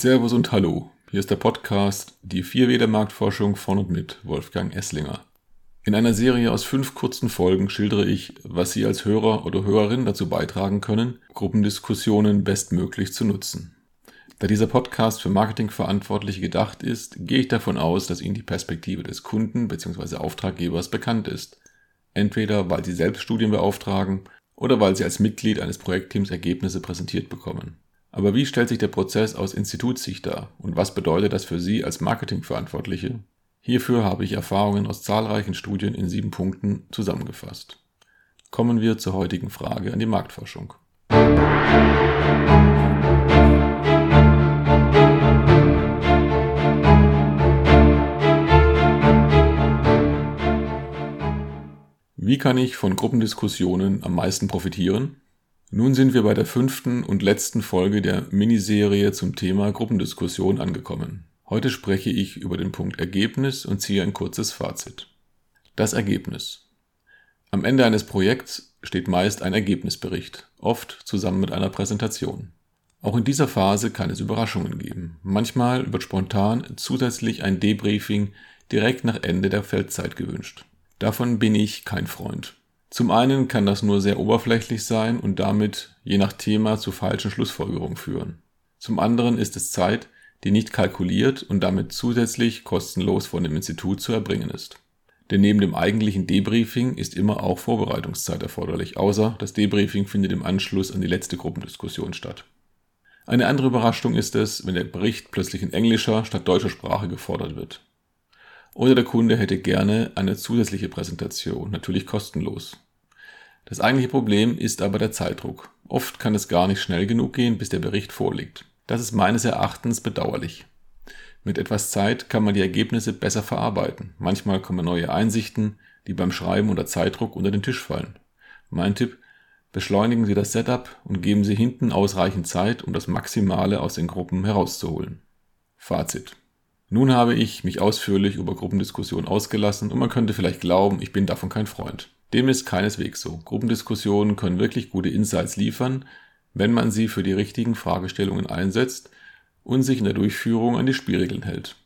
Servus und Hallo. Hier ist der Podcast Die Vier der Marktforschung von und mit Wolfgang Esslinger. In einer Serie aus fünf kurzen Folgen schildere ich, was Sie als Hörer oder Hörerin dazu beitragen können, Gruppendiskussionen bestmöglich zu nutzen. Da dieser Podcast für Marketingverantwortliche gedacht ist, gehe ich davon aus, dass Ihnen die Perspektive des Kunden bzw. Auftraggebers bekannt ist. Entweder weil Sie selbst Studien beauftragen oder weil Sie als Mitglied eines Projektteams Ergebnisse präsentiert bekommen. Aber wie stellt sich der Prozess aus Institutssicht dar und was bedeutet das für Sie als Marketingverantwortliche? Hierfür habe ich Erfahrungen aus zahlreichen Studien in sieben Punkten zusammengefasst. Kommen wir zur heutigen Frage an die Marktforschung. Wie kann ich von Gruppendiskussionen am meisten profitieren? Nun sind wir bei der fünften und letzten Folge der Miniserie zum Thema Gruppendiskussion angekommen. Heute spreche ich über den Punkt Ergebnis und ziehe ein kurzes Fazit. Das Ergebnis. Am Ende eines Projekts steht meist ein Ergebnisbericht, oft zusammen mit einer Präsentation. Auch in dieser Phase kann es Überraschungen geben. Manchmal wird spontan zusätzlich ein Debriefing direkt nach Ende der Feldzeit gewünscht. Davon bin ich kein Freund. Zum einen kann das nur sehr oberflächlich sein und damit je nach Thema zu falschen Schlussfolgerungen führen. Zum anderen ist es Zeit, die nicht kalkuliert und damit zusätzlich kostenlos von dem Institut zu erbringen ist. Denn neben dem eigentlichen Debriefing ist immer auch Vorbereitungszeit erforderlich, außer das Debriefing findet im Anschluss an die letzte Gruppendiskussion statt. Eine andere Überraschung ist es, wenn der Bericht plötzlich in englischer statt deutscher Sprache gefordert wird. Oder der Kunde hätte gerne eine zusätzliche Präsentation, natürlich kostenlos. Das eigentliche Problem ist aber der Zeitdruck. Oft kann es gar nicht schnell genug gehen, bis der Bericht vorliegt. Das ist meines Erachtens bedauerlich. Mit etwas Zeit kann man die Ergebnisse besser verarbeiten. Manchmal kommen neue Einsichten, die beim Schreiben unter Zeitdruck unter den Tisch fallen. Mein Tipp, beschleunigen Sie das Setup und geben Sie hinten ausreichend Zeit, um das Maximale aus den Gruppen herauszuholen. Fazit. Nun habe ich mich ausführlich über Gruppendiskussionen ausgelassen und man könnte vielleicht glauben, ich bin davon kein Freund. Dem ist keineswegs so. Gruppendiskussionen können wirklich gute Insights liefern, wenn man sie für die richtigen Fragestellungen einsetzt und sich in der Durchführung an die Spielregeln hält.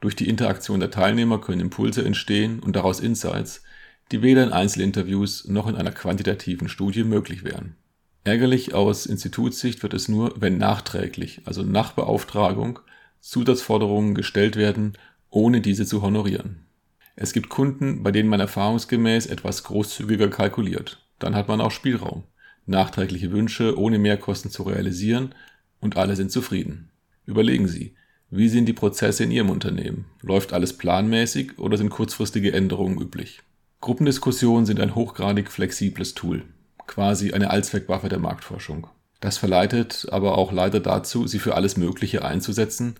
Durch die Interaktion der Teilnehmer können Impulse entstehen und daraus Insights, die weder in Einzelinterviews noch in einer quantitativen Studie möglich wären. Ärgerlich aus Institutssicht wird es nur, wenn nachträglich, also nach Beauftragung, Zusatzforderungen gestellt werden, ohne diese zu honorieren. Es gibt Kunden, bei denen man erfahrungsgemäß etwas großzügiger kalkuliert. Dann hat man auch Spielraum, nachträgliche Wünsche ohne Mehrkosten zu realisieren und alle sind zufrieden. Überlegen Sie, wie sind die Prozesse in Ihrem Unternehmen? Läuft alles planmäßig oder sind kurzfristige Änderungen üblich? Gruppendiskussionen sind ein hochgradig flexibles Tool, quasi eine Allzweckwaffe der Marktforschung. Das verleitet aber auch leider dazu, sie für alles Mögliche einzusetzen,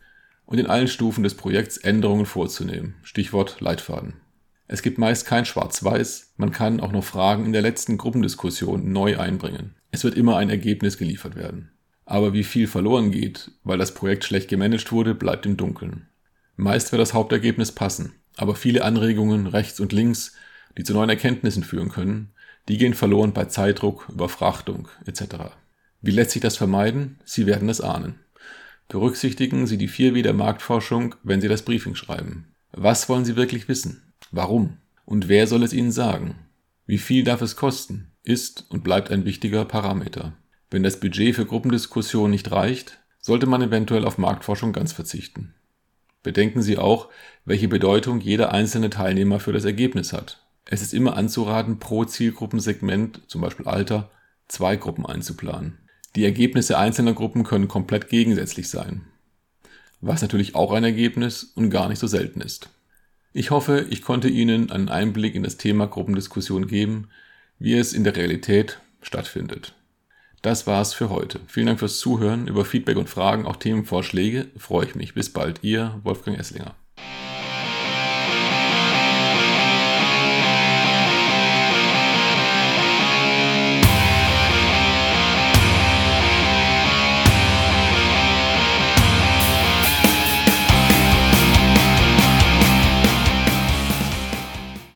und in allen Stufen des Projekts Änderungen vorzunehmen. Stichwort Leitfaden. Es gibt meist kein Schwarz-Weiß, man kann auch noch Fragen in der letzten Gruppendiskussion neu einbringen. Es wird immer ein Ergebnis geliefert werden. Aber wie viel verloren geht, weil das Projekt schlecht gemanagt wurde, bleibt im Dunkeln. Meist wird das Hauptergebnis passen, aber viele Anregungen rechts und links, die zu neuen Erkenntnissen führen können, die gehen verloren bei Zeitdruck, Überfrachtung etc. Wie lässt sich das vermeiden? Sie werden es ahnen. Berücksichtigen Sie die 4W der Marktforschung, wenn Sie das Briefing schreiben. Was wollen Sie wirklich wissen? Warum? Und wer soll es Ihnen sagen? Wie viel darf es kosten? Ist und bleibt ein wichtiger Parameter. Wenn das Budget für Gruppendiskussionen nicht reicht, sollte man eventuell auf Marktforschung ganz verzichten. Bedenken Sie auch, welche Bedeutung jeder einzelne Teilnehmer für das Ergebnis hat. Es ist immer anzuraten, pro Zielgruppensegment, zum Beispiel Alter, zwei Gruppen einzuplanen. Die Ergebnisse einzelner Gruppen können komplett gegensätzlich sein, was natürlich auch ein Ergebnis und gar nicht so selten ist. Ich hoffe, ich konnte Ihnen einen Einblick in das Thema Gruppendiskussion geben, wie es in der Realität stattfindet. Das war's für heute. Vielen Dank fürs Zuhören. Über Feedback und Fragen, auch Themenvorschläge freue ich mich. Bis bald, Ihr Wolfgang Esslinger.